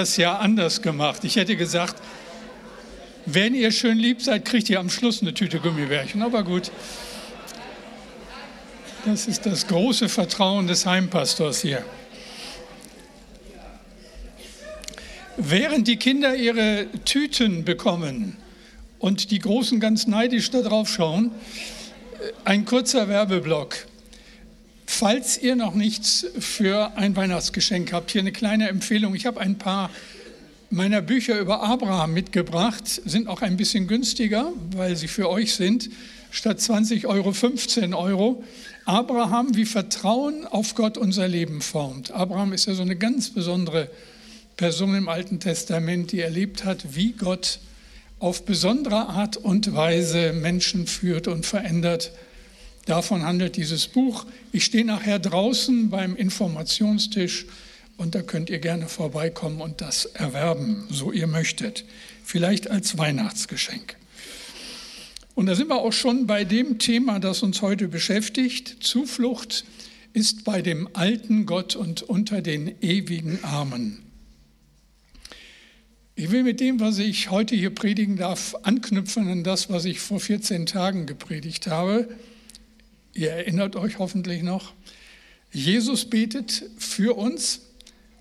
das ja anders gemacht. Ich hätte gesagt, wenn ihr schön lieb seid, kriegt ihr am Schluss eine Tüte Gummibärchen. Aber gut, das ist das große Vertrauen des Heimpastors hier. Während die Kinder ihre Tüten bekommen und die Großen ganz neidisch darauf schauen, ein kurzer Werbeblock. Falls ihr noch nichts für ein Weihnachtsgeschenk habt, hier eine kleine Empfehlung. Ich habe ein paar meiner Bücher über Abraham mitgebracht, sind auch ein bisschen günstiger, weil sie für euch sind, statt 20 Euro 15 Euro. Abraham, wie Vertrauen auf Gott unser Leben formt. Abraham ist ja so eine ganz besondere Person im Alten Testament, die erlebt hat, wie Gott auf besondere Art und Weise Menschen führt und verändert Davon handelt dieses Buch. Ich stehe nachher draußen beim Informationstisch und da könnt ihr gerne vorbeikommen und das erwerben, so ihr möchtet. Vielleicht als Weihnachtsgeschenk. Und da sind wir auch schon bei dem Thema, das uns heute beschäftigt. Zuflucht ist bei dem alten Gott und unter den ewigen Armen. Ich will mit dem, was ich heute hier predigen darf, anknüpfen an das, was ich vor 14 Tagen gepredigt habe. Ihr erinnert euch hoffentlich noch, Jesus betet für uns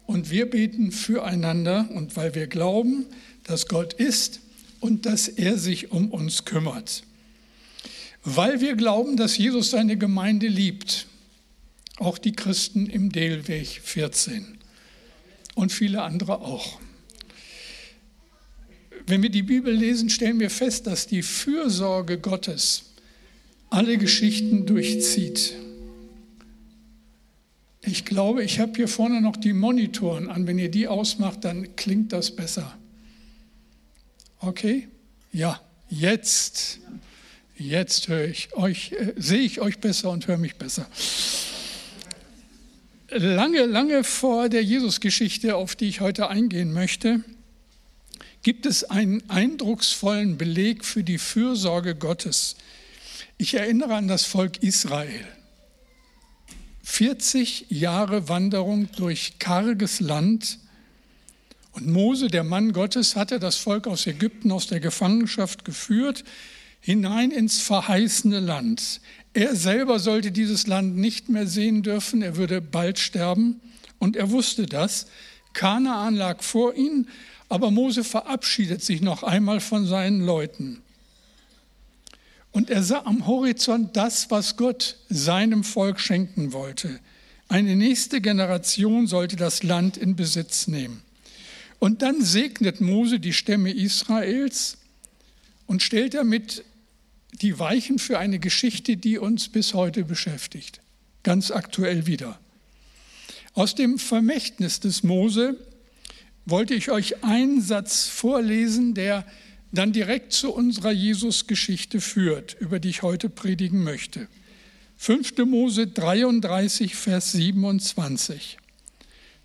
und wir beten füreinander und weil wir glauben, dass Gott ist und dass er sich um uns kümmert. Weil wir glauben, dass Jesus seine Gemeinde liebt, auch die Christen im Delweg 14 und viele andere auch. Wenn wir die Bibel lesen, stellen wir fest, dass die Fürsorge Gottes alle Geschichten durchzieht. Ich glaube, ich habe hier vorne noch die Monitoren an. Wenn ihr die ausmacht, dann klingt das besser. Okay? Ja, jetzt. Jetzt höre ich euch, äh, sehe ich euch besser und höre mich besser. Lange, lange vor der Jesusgeschichte, auf die ich heute eingehen möchte, gibt es einen eindrucksvollen Beleg für die Fürsorge Gottes ich erinnere an das Volk Israel. 40 Jahre Wanderung durch karges Land. Und Mose, der Mann Gottes, hatte das Volk aus Ägypten, aus der Gefangenschaft geführt, hinein ins verheißene Land. Er selber sollte dieses Land nicht mehr sehen dürfen, er würde bald sterben. Und er wusste das. Kanaan lag vor ihm, aber Mose verabschiedet sich noch einmal von seinen Leuten. Und er sah am Horizont das, was Gott seinem Volk schenken wollte. Eine nächste Generation sollte das Land in Besitz nehmen. Und dann segnet Mose die Stämme Israels und stellt damit die Weichen für eine Geschichte, die uns bis heute beschäftigt. Ganz aktuell wieder. Aus dem Vermächtnis des Mose wollte ich euch einen Satz vorlesen, der dann direkt zu unserer Jesus-Geschichte führt, über die ich heute predigen möchte. 5. Mose 33, Vers 27.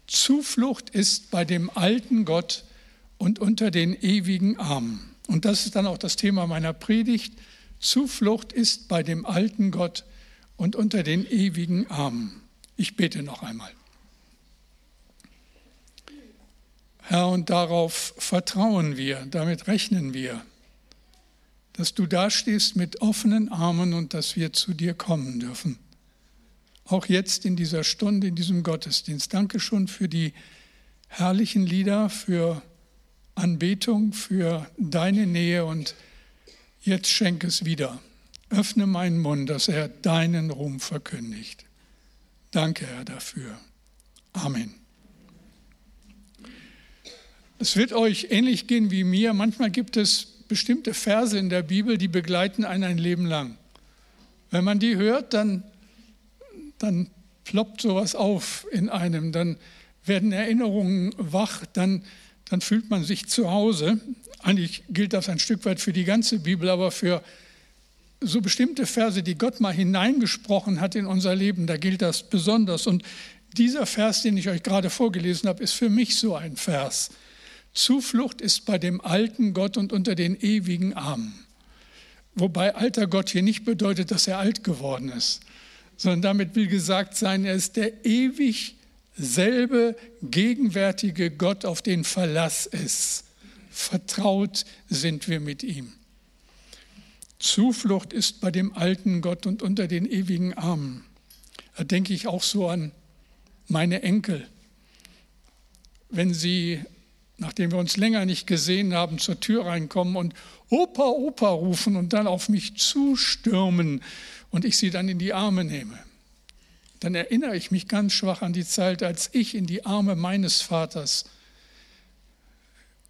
Zuflucht ist bei dem alten Gott und unter den ewigen Armen. Und das ist dann auch das Thema meiner Predigt. Zuflucht ist bei dem alten Gott und unter den ewigen Armen. Ich bete noch einmal. Herr, und darauf vertrauen wir, damit rechnen wir, dass du dastehst mit offenen Armen und dass wir zu dir kommen dürfen. Auch jetzt in dieser Stunde, in diesem Gottesdienst. Danke schon für die herrlichen Lieder, für Anbetung, für deine Nähe und jetzt schenk es wieder. Öffne meinen Mund, dass er deinen Ruhm verkündigt. Danke, Herr, dafür. Amen. Es wird euch ähnlich gehen wie mir. Manchmal gibt es bestimmte Verse in der Bibel, die begleiten einen ein Leben lang. Wenn man die hört, dann, dann ploppt sowas auf in einem, dann werden Erinnerungen wach, dann, dann fühlt man sich zu Hause. Eigentlich gilt das ein Stück weit für die ganze Bibel, aber für so bestimmte Verse, die Gott mal hineingesprochen hat in unser Leben, da gilt das besonders. Und dieser Vers, den ich euch gerade vorgelesen habe, ist für mich so ein Vers. Zuflucht ist bei dem alten Gott und unter den ewigen Armen. Wobei alter Gott hier nicht bedeutet, dass er alt geworden ist, sondern damit will gesagt sein, er ist der ewig selbe gegenwärtige Gott, auf den Verlass ist. Vertraut sind wir mit ihm. Zuflucht ist bei dem alten Gott und unter den ewigen Armen. Da denke ich auch so an meine Enkel. Wenn sie, nachdem wir uns länger nicht gesehen haben, zur Tür reinkommen und Opa, Opa rufen und dann auf mich zustürmen und ich sie dann in die Arme nehme, dann erinnere ich mich ganz schwach an die Zeit, als ich in die Arme meines Vaters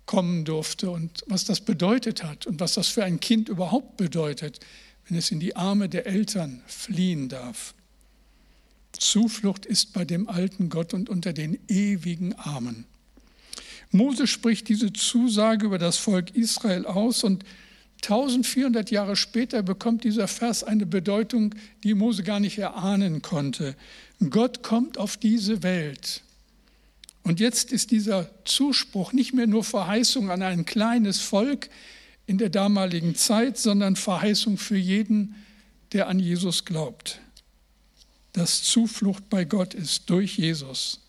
kommen durfte und was das bedeutet hat und was das für ein Kind überhaupt bedeutet, wenn es in die Arme der Eltern fliehen darf. Zuflucht ist bei dem alten Gott und unter den ewigen Armen. Mose spricht diese Zusage über das Volk Israel aus und 1400 Jahre später bekommt dieser Vers eine Bedeutung, die Mose gar nicht erahnen konnte. Gott kommt auf diese Welt und jetzt ist dieser Zuspruch nicht mehr nur Verheißung an ein kleines Volk in der damaligen Zeit, sondern Verheißung für jeden, der an Jesus glaubt. Dass Zuflucht bei Gott ist durch Jesus.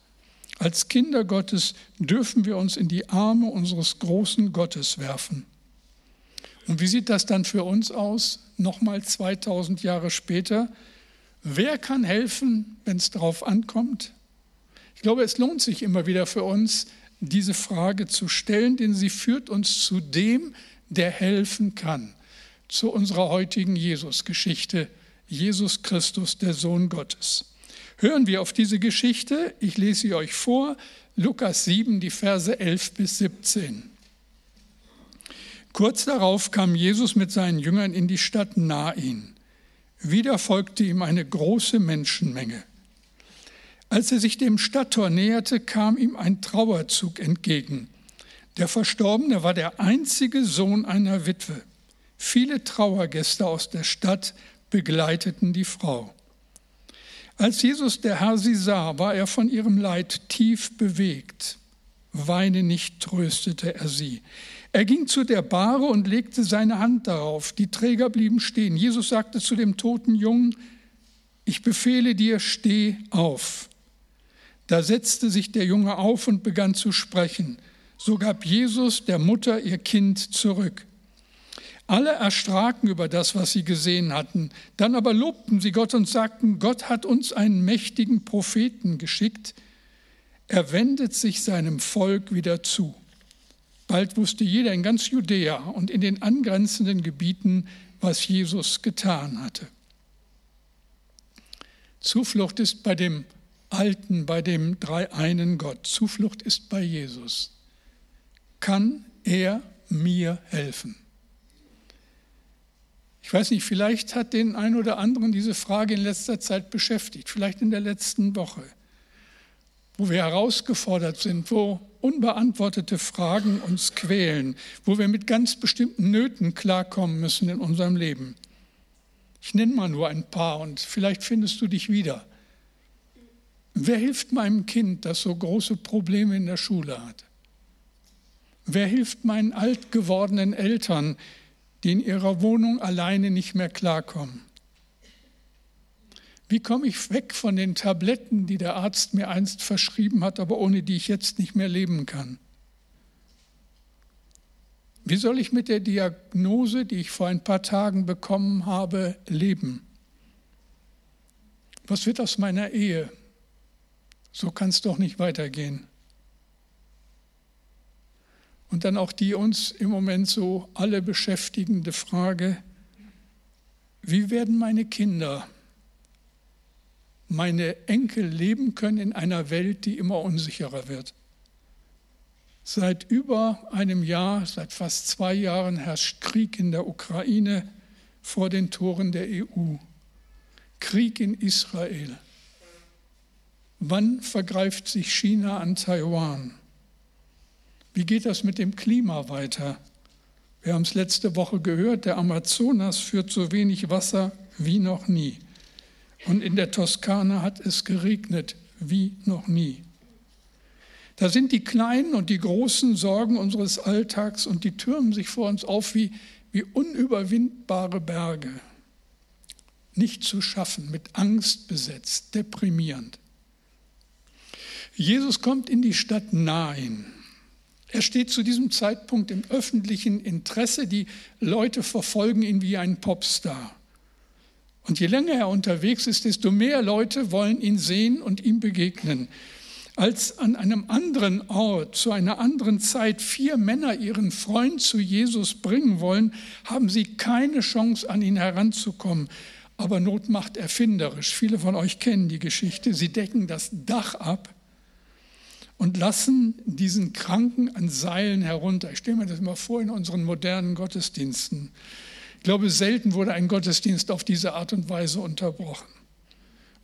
Als Kinder Gottes dürfen wir uns in die Arme unseres großen Gottes werfen. Und wie sieht das dann für uns aus, nochmal 2000 Jahre später? Wer kann helfen, wenn es darauf ankommt? Ich glaube, es lohnt sich immer wieder für uns, diese Frage zu stellen, denn sie führt uns zu dem, der helfen kann, zu unserer heutigen Jesus-Geschichte, Jesus Christus, der Sohn Gottes. Hören wir auf diese Geschichte, ich lese sie euch vor, Lukas 7, die Verse 11 bis 17. Kurz darauf kam Jesus mit seinen Jüngern in die Stadt Nain. Wieder folgte ihm eine große Menschenmenge. Als er sich dem Stadttor näherte, kam ihm ein Trauerzug entgegen. Der Verstorbene war der einzige Sohn einer Witwe. Viele Trauergäste aus der Stadt begleiteten die Frau. Als Jesus der Herr sie sah, war er von ihrem Leid tief bewegt. Weine nicht, tröstete er sie. Er ging zu der Bahre und legte seine Hand darauf. Die Träger blieben stehen. Jesus sagte zu dem toten Jungen, ich befehle dir, steh auf. Da setzte sich der Junge auf und begann zu sprechen. So gab Jesus der Mutter ihr Kind zurück. Alle erstraken über das, was sie gesehen hatten. Dann aber lobten sie Gott und sagten, Gott hat uns einen mächtigen Propheten geschickt. Er wendet sich seinem Volk wieder zu. Bald wusste jeder in ganz Judäa und in den angrenzenden Gebieten, was Jesus getan hatte. Zuflucht ist bei dem halten bei dem dreieinen Gott. Zuflucht ist bei Jesus. Kann er mir helfen? Ich weiß nicht, vielleicht hat den einen oder anderen diese Frage in letzter Zeit beschäftigt, vielleicht in der letzten Woche, wo wir herausgefordert sind, wo unbeantwortete Fragen uns quälen, wo wir mit ganz bestimmten Nöten klarkommen müssen in unserem Leben. Ich nenne mal nur ein paar und vielleicht findest du dich wieder. Wer hilft meinem Kind, das so große Probleme in der Schule hat? Wer hilft meinen alt gewordenen Eltern, die in ihrer Wohnung alleine nicht mehr klarkommen? Wie komme ich weg von den Tabletten, die der Arzt mir einst verschrieben hat, aber ohne die ich jetzt nicht mehr leben kann? Wie soll ich mit der Diagnose, die ich vor ein paar Tagen bekommen habe, leben? Was wird aus meiner Ehe? So kann es doch nicht weitergehen. Und dann auch die uns im Moment so alle beschäftigende Frage, wie werden meine Kinder, meine Enkel leben können in einer Welt, die immer unsicherer wird? Seit über einem Jahr, seit fast zwei Jahren herrscht Krieg in der Ukraine vor den Toren der EU. Krieg in Israel. Wann vergreift sich China an Taiwan? Wie geht das mit dem Klima weiter? Wir haben es letzte Woche gehört, der Amazonas führt so wenig Wasser wie noch nie. Und in der Toskana hat es geregnet wie noch nie. Da sind die kleinen und die großen Sorgen unseres Alltags und die türmen sich vor uns auf wie, wie unüberwindbare Berge. Nicht zu schaffen, mit Angst besetzt, deprimierend. Jesus kommt in die Stadt Nain. Er steht zu diesem Zeitpunkt im öffentlichen Interesse. Die Leute verfolgen ihn wie ein Popstar. Und je länger er unterwegs ist, desto mehr Leute wollen ihn sehen und ihm begegnen. Als an einem anderen Ort, zu einer anderen Zeit vier Männer ihren Freund zu Jesus bringen wollen, haben sie keine Chance, an ihn heranzukommen. Aber Not macht erfinderisch. Viele von euch kennen die Geschichte. Sie decken das Dach ab und lassen diesen Kranken an Seilen herunter. Ich stelle mir das mal vor in unseren modernen Gottesdiensten. Ich glaube, selten wurde ein Gottesdienst auf diese Art und Weise unterbrochen.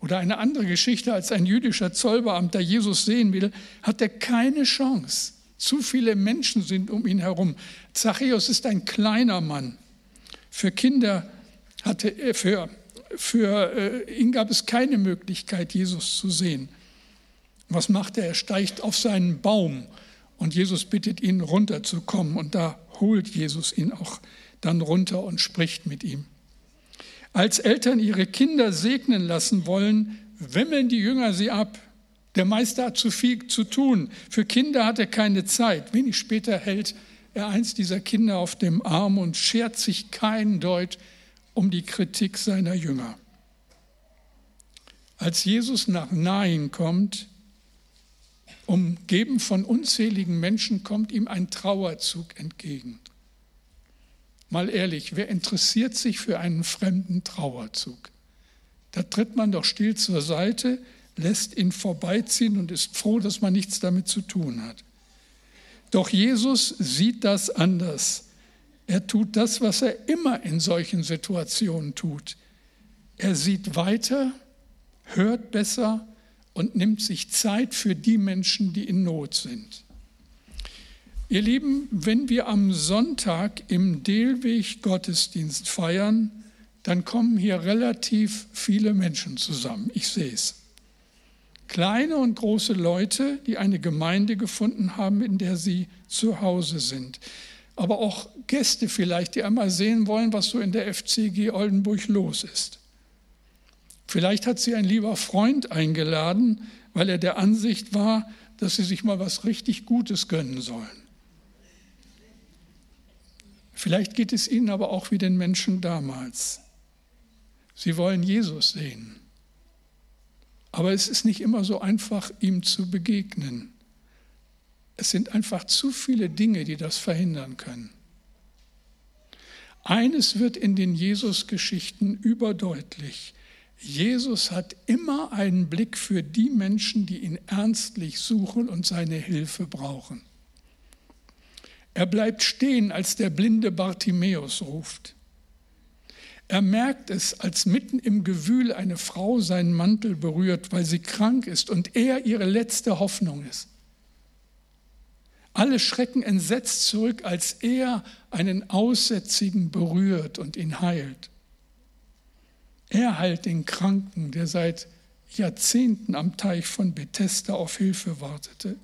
Oder eine andere Geschichte, als ein jüdischer Zollbeamter Jesus sehen will, hat er keine Chance. Zu viele Menschen sind um ihn herum. Zachäus ist ein kleiner Mann. Für Kinder hatte für, für äh, ihn gab es keine Möglichkeit, Jesus zu sehen. Was macht er? Er steigt auf seinen Baum und Jesus bittet ihn runterzukommen und da holt Jesus ihn auch dann runter und spricht mit ihm. Als Eltern ihre Kinder segnen lassen wollen, wimmeln die Jünger sie ab. Der Meister hat zu viel zu tun. Für Kinder hat er keine Zeit. Wenig später hält er eins dieser Kinder auf dem Arm und schert sich kein Deut um die Kritik seiner Jünger. Als Jesus nach Nain kommt, umgeben von unzähligen Menschen, kommt ihm ein Trauerzug entgegen. Mal ehrlich, wer interessiert sich für einen fremden Trauerzug? Da tritt man doch still zur Seite, lässt ihn vorbeiziehen und ist froh, dass man nichts damit zu tun hat. Doch Jesus sieht das anders. Er tut das, was er immer in solchen Situationen tut. Er sieht weiter, hört besser und nimmt sich Zeit für die Menschen, die in Not sind. Ihr Lieben, wenn wir am Sonntag im Delweg Gottesdienst feiern, dann kommen hier relativ viele Menschen zusammen. Ich sehe es. Kleine und große Leute, die eine Gemeinde gefunden haben, in der sie zu Hause sind. Aber auch Gäste vielleicht, die einmal sehen wollen, was so in der FCG Oldenburg los ist. Vielleicht hat sie ein lieber Freund eingeladen, weil er der Ansicht war, dass sie sich mal was richtig Gutes gönnen sollen. Vielleicht geht es ihnen aber auch wie den Menschen damals. Sie wollen Jesus sehen. Aber es ist nicht immer so einfach, ihm zu begegnen. Es sind einfach zu viele Dinge, die das verhindern können. Eines wird in den Jesus-Geschichten überdeutlich. Jesus hat immer einen Blick für die Menschen, die ihn ernstlich suchen und seine Hilfe brauchen. Er bleibt stehen, als der blinde Bartimäus ruft. Er merkt es, als mitten im Gewühl eine Frau seinen Mantel berührt, weil sie krank ist und er ihre letzte Hoffnung ist. Alle schrecken entsetzt zurück, als er einen Aussätzigen berührt und ihn heilt. Er heilt den Kranken, der seit Jahrzehnten am Teich von Bethesda auf Hilfe wartete.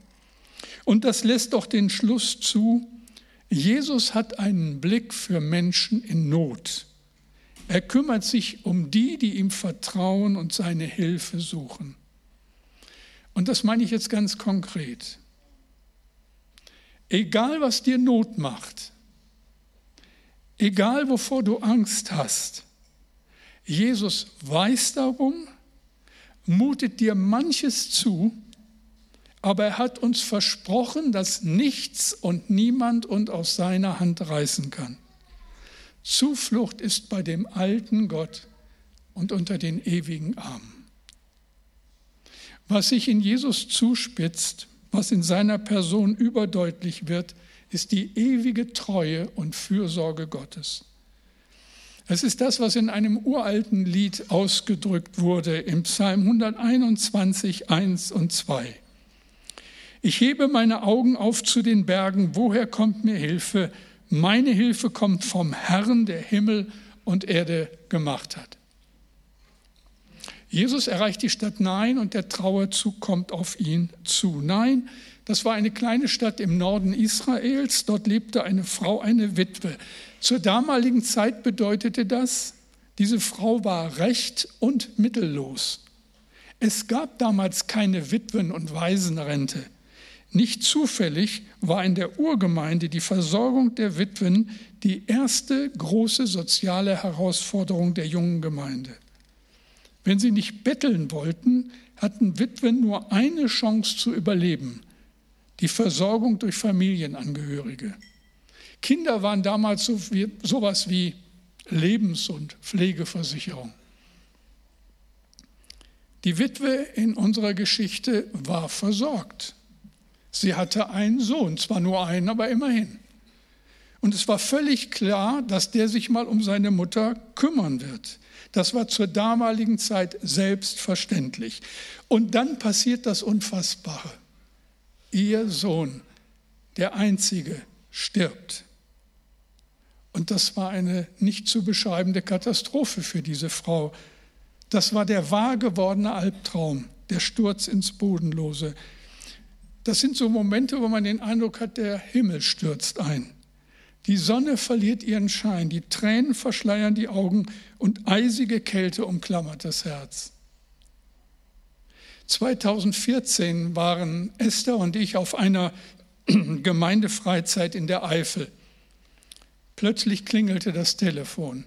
Und das lässt doch den Schluss zu, Jesus hat einen Blick für Menschen in Not. Er kümmert sich um die, die ihm vertrauen und seine Hilfe suchen. Und das meine ich jetzt ganz konkret. Egal, was dir Not macht, egal, wovor du Angst hast, Jesus weiß darum, mutet dir manches zu, aber er hat uns versprochen, dass nichts und niemand uns aus seiner Hand reißen kann. Zuflucht ist bei dem alten Gott und unter den ewigen Armen. Was sich in Jesus zuspitzt, was in seiner Person überdeutlich wird, ist die ewige Treue und Fürsorge Gottes. Es ist das, was in einem uralten Lied ausgedrückt wurde im Psalm 121, 1 und 2. Ich hebe meine Augen auf zu den Bergen. Woher kommt mir Hilfe? Meine Hilfe kommt vom Herrn, der Himmel und Erde gemacht hat. Jesus erreicht die Stadt Nein und der Trauerzug kommt auf ihn zu. Nein, das war eine kleine Stadt im Norden Israels. Dort lebte eine Frau, eine Witwe. Zur damaligen Zeit bedeutete das, diese Frau war recht und mittellos. Es gab damals keine Witwen- und Waisenrente. Nicht zufällig war in der Urgemeinde die Versorgung der Witwen die erste große soziale Herausforderung der jungen Gemeinde. Wenn sie nicht betteln wollten, hatten Witwen nur eine Chance zu überleben, die Versorgung durch Familienangehörige. Kinder waren damals so wie, sowas wie Lebens- und Pflegeversicherung. Die Witwe in unserer Geschichte war versorgt. Sie hatte einen Sohn, zwar nur einen, aber immerhin. Und es war völlig klar, dass der sich mal um seine Mutter kümmern wird. Das war zur damaligen Zeit selbstverständlich. Und dann passiert das Unfassbare. Ihr Sohn, der einzige, stirbt. Und das war eine nicht zu beschreibende Katastrophe für diese Frau. Das war der wahr gewordene Albtraum, der Sturz ins Bodenlose. Das sind so Momente, wo man den Eindruck hat, der Himmel stürzt ein. Die Sonne verliert ihren Schein, die Tränen verschleiern die Augen und eisige Kälte umklammert das Herz. 2014 waren Esther und ich auf einer Gemeindefreizeit in der Eifel. Plötzlich klingelte das Telefon.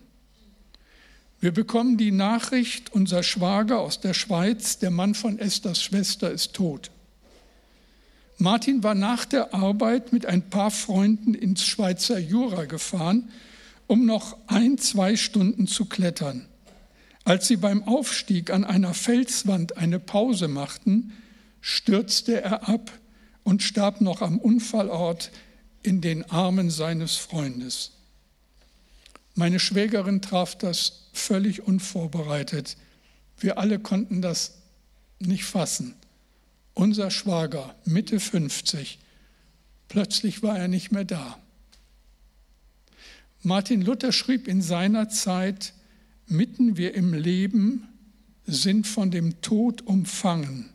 Wir bekommen die Nachricht, unser Schwager aus der Schweiz, der Mann von Esthers Schwester, ist tot. Martin war nach der Arbeit mit ein paar Freunden ins Schweizer Jura gefahren, um noch ein, zwei Stunden zu klettern. Als sie beim Aufstieg an einer Felswand eine Pause machten, stürzte er ab und starb noch am Unfallort in den Armen seines Freundes. Meine Schwägerin traf das völlig unvorbereitet. Wir alle konnten das nicht fassen. Unser Schwager, Mitte 50, plötzlich war er nicht mehr da. Martin Luther schrieb in seiner Zeit, mitten wir im Leben sind von dem Tod umfangen.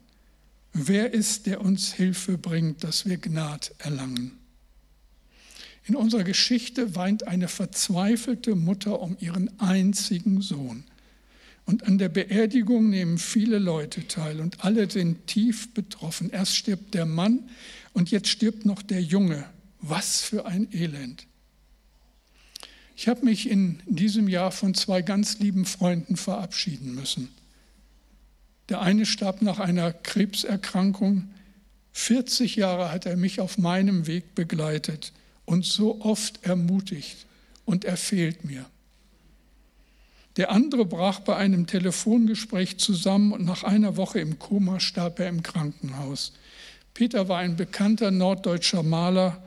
Wer ist, der uns Hilfe bringt, dass wir Gnad erlangen? In unserer Geschichte weint eine verzweifelte Mutter um ihren einzigen Sohn. Und an der Beerdigung nehmen viele Leute teil und alle sind tief betroffen. Erst stirbt der Mann und jetzt stirbt noch der Junge. Was für ein Elend. Ich habe mich in diesem Jahr von zwei ganz lieben Freunden verabschieden müssen. Der eine starb nach einer Krebserkrankung. 40 Jahre hat er mich auf meinem Weg begleitet und so oft ermutigt und er fehlt mir. Der andere brach bei einem Telefongespräch zusammen und nach einer Woche im Koma starb er im Krankenhaus. Peter war ein bekannter norddeutscher Maler.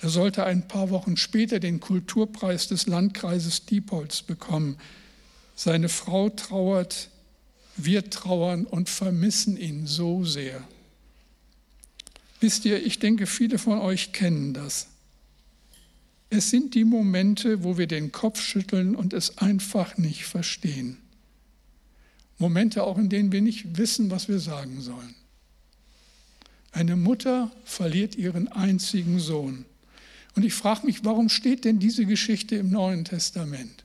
Er sollte ein paar Wochen später den Kulturpreis des Landkreises Diepholz bekommen. Seine Frau trauert, wir trauern und vermissen ihn so sehr. Wisst ihr, ich denke, viele von euch kennen das. Es sind die Momente, wo wir den Kopf schütteln und es einfach nicht verstehen. Momente auch, in denen wir nicht wissen, was wir sagen sollen. Eine Mutter verliert ihren einzigen Sohn. Und ich frage mich, warum steht denn diese Geschichte im Neuen Testament?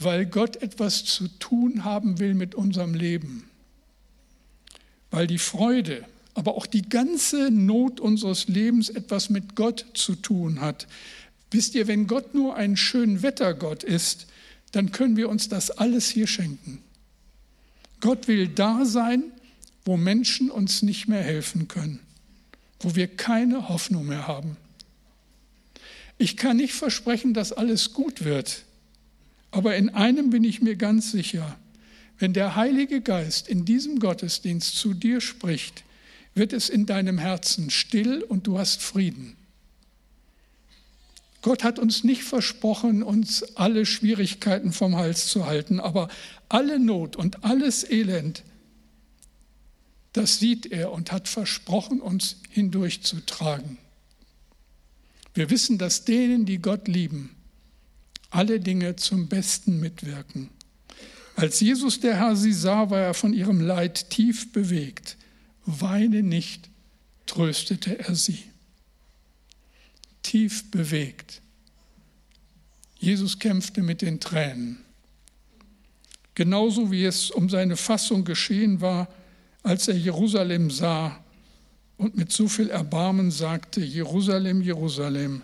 Weil Gott etwas zu tun haben will mit unserem Leben. Weil die Freude, aber auch die ganze Not unseres Lebens etwas mit Gott zu tun hat. Wisst ihr, wenn Gott nur ein schön Wettergott ist, dann können wir uns das alles hier schenken. Gott will da sein, wo Menschen uns nicht mehr helfen können, wo wir keine Hoffnung mehr haben. Ich kann nicht versprechen, dass alles gut wird, aber in einem bin ich mir ganz sicher, wenn der Heilige Geist in diesem Gottesdienst zu dir spricht, wird es in deinem Herzen still und du hast Frieden. Gott hat uns nicht versprochen, uns alle Schwierigkeiten vom Hals zu halten, aber alle Not und alles Elend, das sieht er und hat versprochen, uns hindurchzutragen. Wir wissen, dass denen, die Gott lieben, alle Dinge zum Besten mitwirken. Als Jesus der Herr sie sah, war er von ihrem Leid tief bewegt weine nicht, tröstete er sie. Tief bewegt. Jesus kämpfte mit den Tränen. genauso wie es um seine Fassung geschehen war, als er Jerusalem sah und mit so viel Erbarmen sagte, Jerusalem, Jerusalem,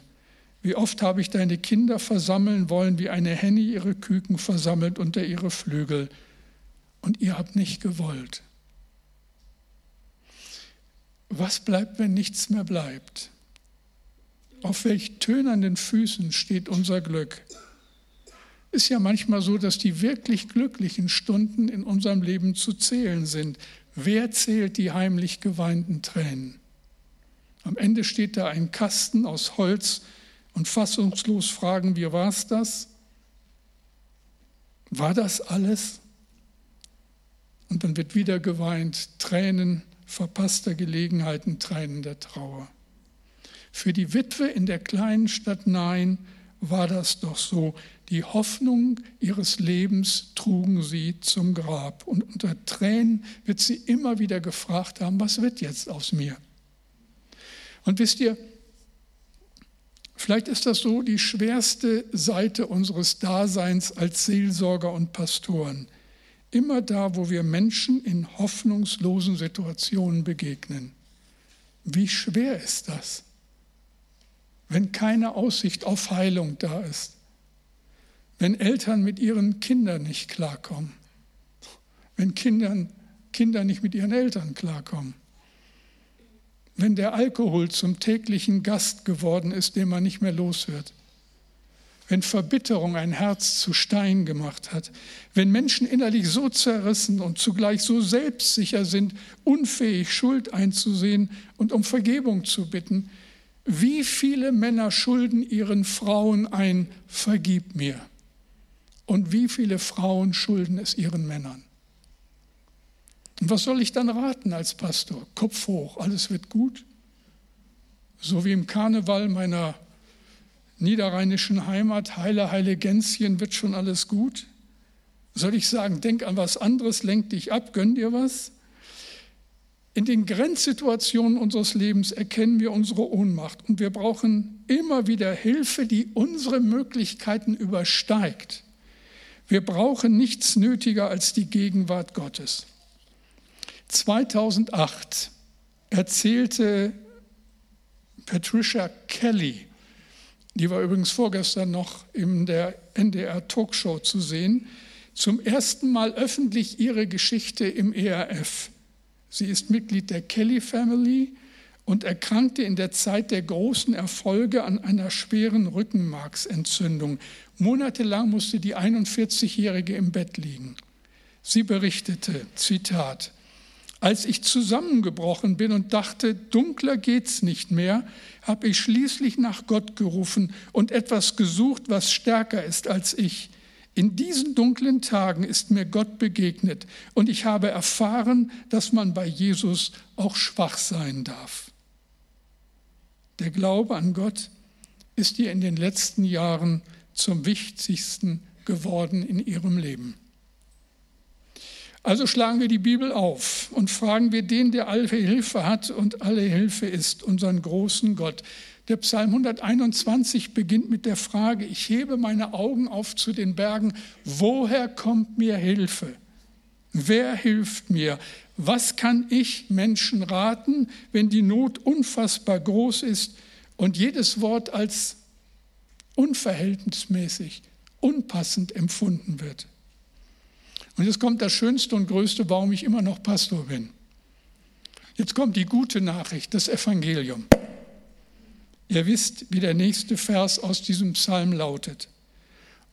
wie oft habe ich deine Kinder versammeln wollen, wie eine Henne ihre Küken versammelt unter ihre Flügel, und ihr habt nicht gewollt. Was bleibt, wenn nichts mehr bleibt? Auf welch tönernden Füßen steht unser Glück? Ist ja manchmal so, dass die wirklich glücklichen Stunden in unserem Leben zu zählen sind. Wer zählt die heimlich geweinten Tränen? Am Ende steht da ein Kasten aus Holz und fassungslos fragen wir, war es das? War das alles? Und dann wird wieder geweint, Tränen verpasster Gelegenheiten, Tränen der Trauer. Für die Witwe in der kleinen Stadt Nein war das doch so. Die Hoffnung ihres Lebens trugen sie zum Grab. Und unter Tränen wird sie immer wieder gefragt haben, was wird jetzt aus mir? Und wisst ihr, vielleicht ist das so die schwerste Seite unseres Daseins als Seelsorger und Pastoren. Immer da, wo wir Menschen in hoffnungslosen Situationen begegnen. Wie schwer ist das? wenn keine Aussicht auf Heilung da ist, wenn Eltern mit ihren Kindern nicht klarkommen, wenn Kindern, Kinder nicht mit ihren Eltern klarkommen, wenn der Alkohol zum täglichen Gast geworden ist, den man nicht mehr los wird, wenn Verbitterung ein Herz zu Stein gemacht hat, wenn Menschen innerlich so zerrissen und zugleich so selbstsicher sind, unfähig Schuld einzusehen und um Vergebung zu bitten, wie viele Männer schulden ihren Frauen ein, vergib mir? Und wie viele Frauen schulden es ihren Männern? Und was soll ich dann raten als Pastor? Kopf hoch, alles wird gut. So wie im Karneval meiner niederrheinischen Heimat, heile, heile Gänschen, wird schon alles gut. Soll ich sagen, denk an was anderes, lenk dich ab, gönn dir was? In den Grenzsituationen unseres Lebens erkennen wir unsere Ohnmacht und wir brauchen immer wieder Hilfe, die unsere Möglichkeiten übersteigt. Wir brauchen nichts nötiger als die Gegenwart Gottes. 2008 erzählte Patricia Kelly, die war übrigens vorgestern noch in der NDR Talkshow zu sehen, zum ersten Mal öffentlich ihre Geschichte im ERF. Sie ist Mitglied der Kelly Family und erkrankte in der Zeit der großen Erfolge an einer schweren Rückenmarksentzündung. Monatelang musste die 41-Jährige im Bett liegen. Sie berichtete, Zitat, als ich zusammengebrochen bin und dachte, dunkler geht's nicht mehr, habe ich schließlich nach Gott gerufen und etwas gesucht, was stärker ist als ich. In diesen dunklen Tagen ist mir Gott begegnet und ich habe erfahren, dass man bei Jesus auch schwach sein darf. Der Glaube an Gott ist ihr in den letzten Jahren zum wichtigsten geworden in ihrem Leben. Also schlagen wir die Bibel auf und fragen wir den, der alle Hilfe hat und alle Hilfe ist, unseren großen Gott. Der Psalm 121 beginnt mit der Frage, ich hebe meine Augen auf zu den Bergen, woher kommt mir Hilfe? Wer hilft mir? Was kann ich Menschen raten, wenn die Not unfassbar groß ist und jedes Wort als unverhältnismäßig, unpassend empfunden wird? Und jetzt kommt das Schönste und Größte, warum ich immer noch Pastor bin. Jetzt kommt die gute Nachricht, das Evangelium. Ihr wisst, wie der nächste Vers aus diesem Psalm lautet.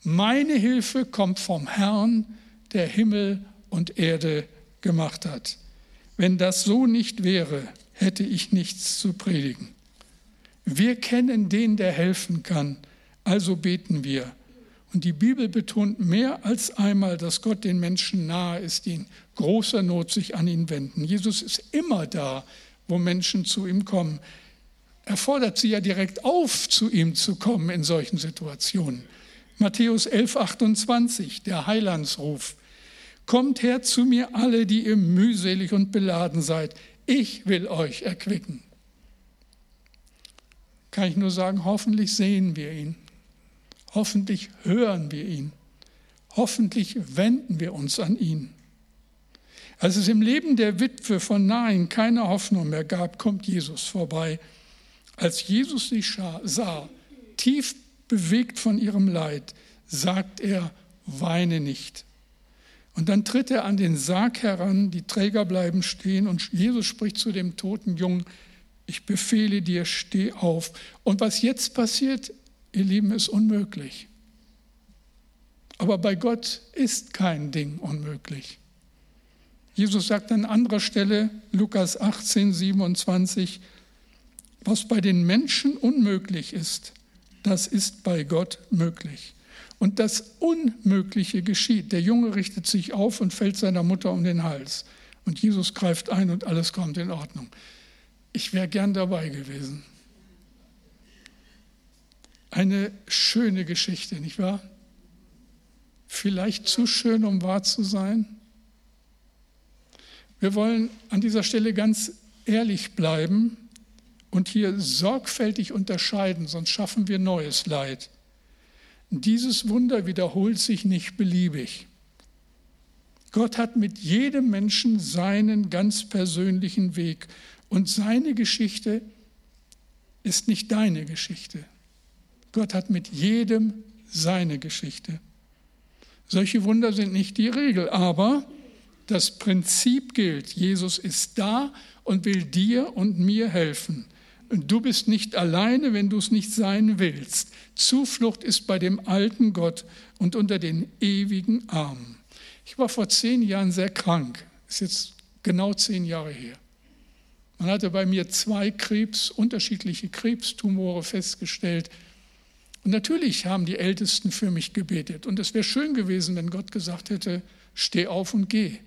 Meine Hilfe kommt vom Herrn, der Himmel und Erde gemacht hat. Wenn das so nicht wäre, hätte ich nichts zu predigen. Wir kennen den, der helfen kann, also beten wir. Und die Bibel betont mehr als einmal, dass Gott den Menschen nahe ist, die in großer Not sich an ihn wenden. Jesus ist immer da, wo Menschen zu ihm kommen. Er fordert sie ja direkt auf, zu ihm zu kommen in solchen Situationen. Matthäus 11, 28, der Heilandsruf. Kommt her zu mir alle, die ihr mühselig und beladen seid. Ich will euch erquicken. Kann ich nur sagen, hoffentlich sehen wir ihn. Hoffentlich hören wir ihn. Hoffentlich wenden wir uns an ihn. Als es im Leben der Witwe von Nain keine Hoffnung mehr gab, kommt Jesus vorbei. Als Jesus sie sah, tief bewegt von ihrem Leid, sagt er, weine nicht. Und dann tritt er an den Sarg heran, die Träger bleiben stehen und Jesus spricht zu dem toten Jungen, ich befehle dir, steh auf. Und was jetzt passiert, ihr Lieben, ist unmöglich. Aber bei Gott ist kein Ding unmöglich. Jesus sagt an anderer Stelle, Lukas 18, 27, was bei den Menschen unmöglich ist, das ist bei Gott möglich. Und das Unmögliche geschieht. Der Junge richtet sich auf und fällt seiner Mutter um den Hals. Und Jesus greift ein und alles kommt in Ordnung. Ich wäre gern dabei gewesen. Eine schöne Geschichte, nicht wahr? Vielleicht zu schön, um wahr zu sein. Wir wollen an dieser Stelle ganz ehrlich bleiben und hier sorgfältig unterscheiden, sonst schaffen wir neues Leid. Dieses Wunder wiederholt sich nicht beliebig. Gott hat mit jedem Menschen seinen ganz persönlichen Weg und seine Geschichte ist nicht deine Geschichte. Gott hat mit jedem seine Geschichte. Solche Wunder sind nicht die Regel, aber das Prinzip gilt. Jesus ist da und will dir und mir helfen. Du bist nicht alleine, wenn du es nicht sein willst. Zuflucht ist bei dem alten Gott und unter den ewigen Armen. Ich war vor zehn Jahren sehr krank. Ist jetzt genau zehn Jahre her. Man hatte bei mir zwei Krebs, unterschiedliche Krebstumore festgestellt. Und natürlich haben die Ältesten für mich gebetet. Und es wäre schön gewesen, wenn Gott gesagt hätte, steh auf und geh.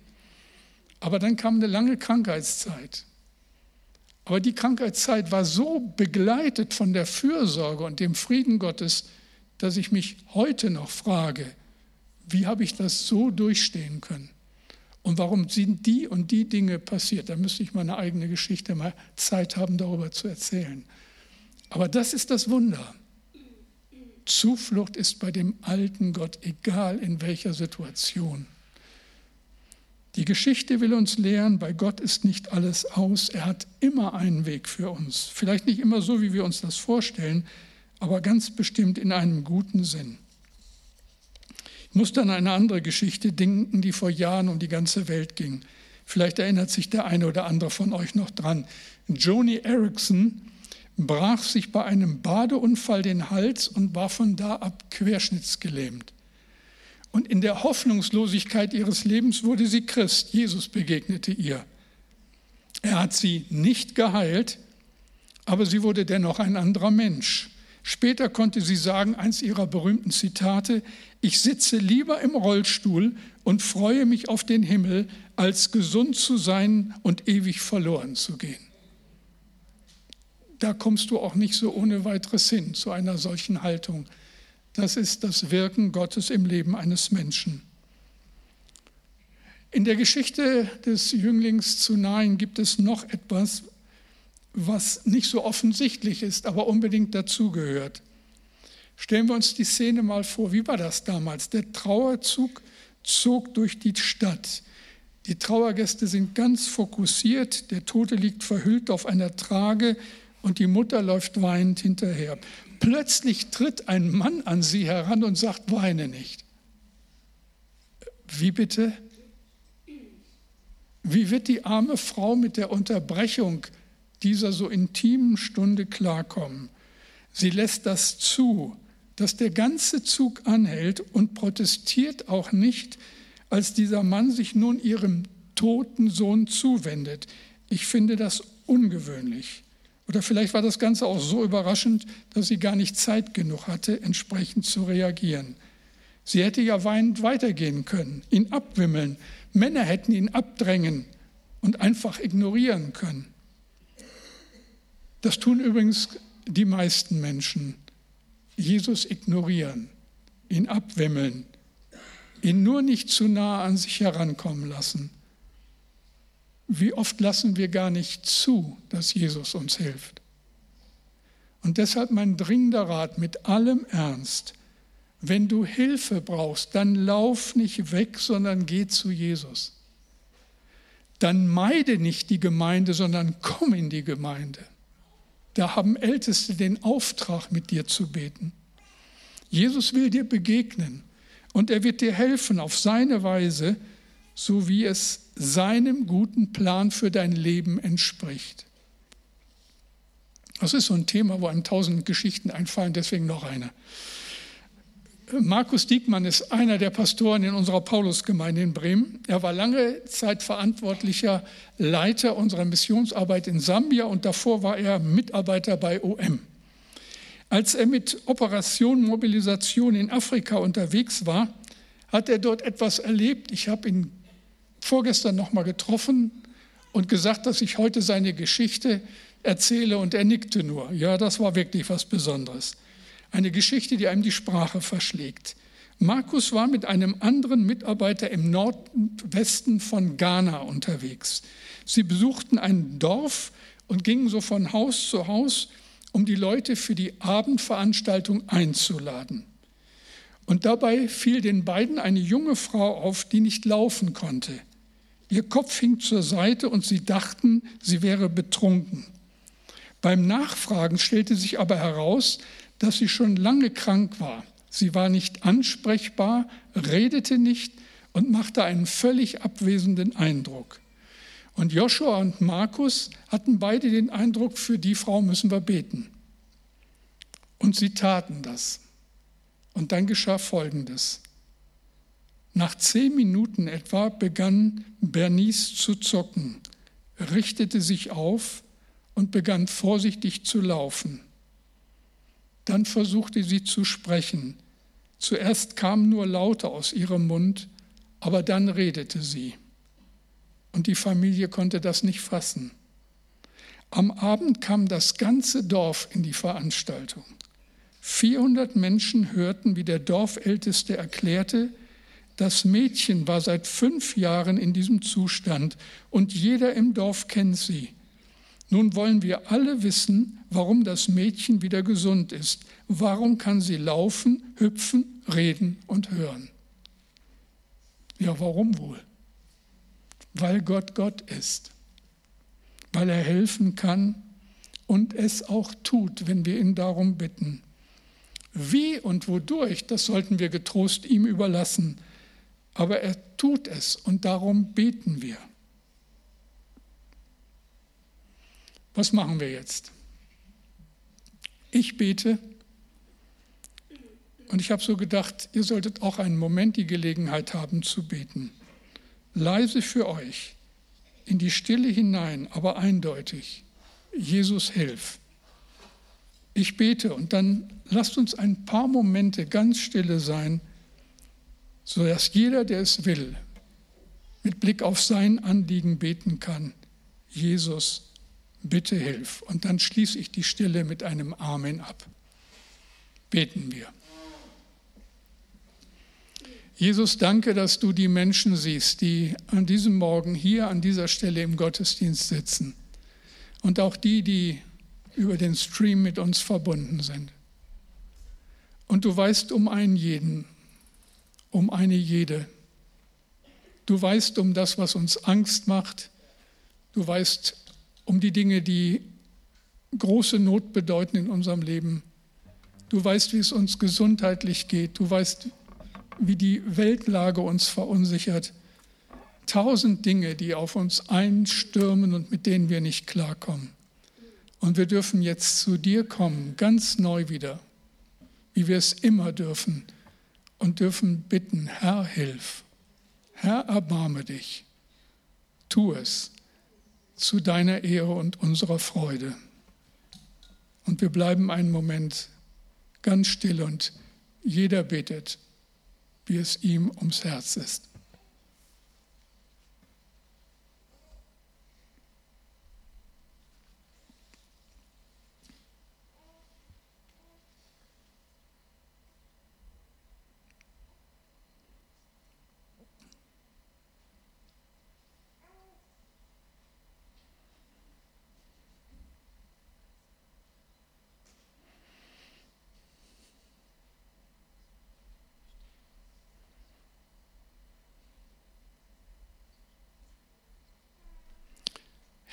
Aber dann kam eine lange Krankheitszeit. Aber die Krankheitszeit war so begleitet von der Fürsorge und dem Frieden Gottes, dass ich mich heute noch frage, wie habe ich das so durchstehen können? Und warum sind die und die Dinge passiert? Da müsste ich meine eigene Geschichte mal Zeit haben, darüber zu erzählen. Aber das ist das Wunder. Zuflucht ist bei dem alten Gott, egal in welcher Situation. Die Geschichte will uns lehren, bei Gott ist nicht alles aus. Er hat immer einen Weg für uns. Vielleicht nicht immer so, wie wir uns das vorstellen, aber ganz bestimmt in einem guten Sinn. Ich muss dann an eine andere Geschichte denken, die vor Jahren um die ganze Welt ging. Vielleicht erinnert sich der eine oder andere von euch noch dran. Joni Erickson brach sich bei einem Badeunfall den Hals und war von da ab querschnittsgelähmt. Und in der Hoffnungslosigkeit ihres Lebens wurde sie Christ. Jesus begegnete ihr. Er hat sie nicht geheilt, aber sie wurde dennoch ein anderer Mensch. Später konnte sie sagen, eins ihrer berühmten Zitate, ich sitze lieber im Rollstuhl und freue mich auf den Himmel, als gesund zu sein und ewig verloren zu gehen. Da kommst du auch nicht so ohne weiteres hin zu einer solchen Haltung. Das ist das Wirken Gottes im Leben eines Menschen. In der Geschichte des Jünglings zu Nain gibt es noch etwas, was nicht so offensichtlich ist, aber unbedingt dazugehört. Stellen wir uns die Szene mal vor, wie war das damals? Der Trauerzug zog durch die Stadt. Die Trauergäste sind ganz fokussiert, der Tote liegt verhüllt auf einer Trage und die Mutter läuft weinend hinterher. Plötzlich tritt ein Mann an sie heran und sagt, weine nicht. Wie bitte? Wie wird die arme Frau mit der Unterbrechung dieser so intimen Stunde klarkommen? Sie lässt das zu, dass der ganze Zug anhält und protestiert auch nicht, als dieser Mann sich nun ihrem toten Sohn zuwendet. Ich finde das ungewöhnlich. Oder vielleicht war das Ganze auch so überraschend, dass sie gar nicht Zeit genug hatte, entsprechend zu reagieren. Sie hätte ja weinend weitergehen können, ihn abwimmeln. Männer hätten ihn abdrängen und einfach ignorieren können. Das tun übrigens die meisten Menschen. Jesus ignorieren, ihn abwimmeln, ihn nur nicht zu nah an sich herankommen lassen. Wie oft lassen wir gar nicht zu, dass Jesus uns hilft? Und deshalb mein dringender Rat mit allem Ernst, Wenn du Hilfe brauchst, dann lauf nicht weg, sondern geh zu Jesus. Dann meide nicht die Gemeinde, sondern komm in die Gemeinde. Da haben Älteste den Auftrag, mit dir zu beten. Jesus will dir begegnen und er wird dir helfen auf seine Weise, so wie es seinem guten Plan für dein Leben entspricht. Das ist so ein Thema, wo einem tausend Geschichten einfallen, deswegen noch eine. Markus Diekmann ist einer der Pastoren in unserer Paulusgemeinde in Bremen. Er war lange Zeit verantwortlicher Leiter unserer Missionsarbeit in Sambia und davor war er Mitarbeiter bei OM. Als er mit Operation Mobilisation in Afrika unterwegs war, hat er dort etwas erlebt. Ich habe ihn vorgestern noch mal getroffen und gesagt, dass ich heute seine Geschichte erzähle und er nickte nur. Ja, das war wirklich was Besonderes. Eine Geschichte, die einem die Sprache verschlägt. Markus war mit einem anderen Mitarbeiter im Nordwesten von Ghana unterwegs. Sie besuchten ein Dorf und gingen so von Haus zu Haus, um die Leute für die Abendveranstaltung einzuladen. Und dabei fiel den beiden eine junge Frau auf, die nicht laufen konnte. Ihr Kopf hing zur Seite und sie dachten, sie wäre betrunken. Beim Nachfragen stellte sich aber heraus, dass sie schon lange krank war. Sie war nicht ansprechbar, redete nicht und machte einen völlig abwesenden Eindruck. Und Joshua und Markus hatten beide den Eindruck, für die Frau müssen wir beten. Und sie taten das. Und dann geschah Folgendes. Nach zehn Minuten etwa begann Bernice zu zocken, richtete sich auf und begann vorsichtig zu laufen. Dann versuchte sie zu sprechen. Zuerst kamen nur Laute aus ihrem Mund, aber dann redete sie. Und die Familie konnte das nicht fassen. Am Abend kam das ganze Dorf in die Veranstaltung. 400 Menschen hörten, wie der Dorfälteste erklärte, das Mädchen war seit fünf Jahren in diesem Zustand und jeder im Dorf kennt sie. Nun wollen wir alle wissen, warum das Mädchen wieder gesund ist. Warum kann sie laufen, hüpfen, reden und hören? Ja, warum wohl? Weil Gott Gott ist, weil er helfen kann und es auch tut, wenn wir ihn darum bitten. Wie und wodurch, das sollten wir getrost ihm überlassen, aber er tut es und darum beten wir. Was machen wir jetzt? Ich bete und ich habe so gedacht, ihr solltet auch einen Moment die Gelegenheit haben zu beten. Leise für euch, in die Stille hinein, aber eindeutig. Jesus, hilf. Ich bete und dann lasst uns ein paar Momente ganz stille sein, sodass jeder, der es will, mit Blick auf sein Anliegen beten kann. Jesus, bitte hilf. Und dann schließe ich die Stille mit einem Amen ab. Beten wir. Jesus, danke, dass du die Menschen siehst, die an diesem Morgen hier an dieser Stelle im Gottesdienst sitzen. Und auch die, die über den Stream mit uns verbunden sind. Und du weißt um einen jeden, um eine jede. Du weißt um das, was uns Angst macht. Du weißt um die Dinge, die große Not bedeuten in unserem Leben. Du weißt, wie es uns gesundheitlich geht. Du weißt, wie die Weltlage uns verunsichert. Tausend Dinge, die auf uns einstürmen und mit denen wir nicht klarkommen. Und wir dürfen jetzt zu dir kommen, ganz neu wieder, wie wir es immer dürfen, und dürfen bitten, Herr, hilf. Herr, erbarme dich. Tu es zu deiner Ehre und unserer Freude. Und wir bleiben einen Moment ganz still und jeder betet, wie es ihm ums Herz ist.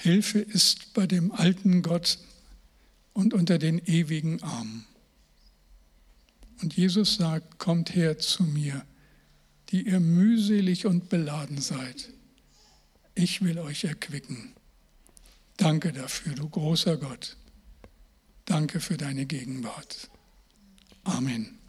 Hilfe ist bei dem alten Gott und unter den ewigen Armen. Und Jesus sagt, kommt her zu mir, die ihr mühselig und beladen seid. Ich will euch erquicken. Danke dafür, du großer Gott. Danke für deine Gegenwart. Amen.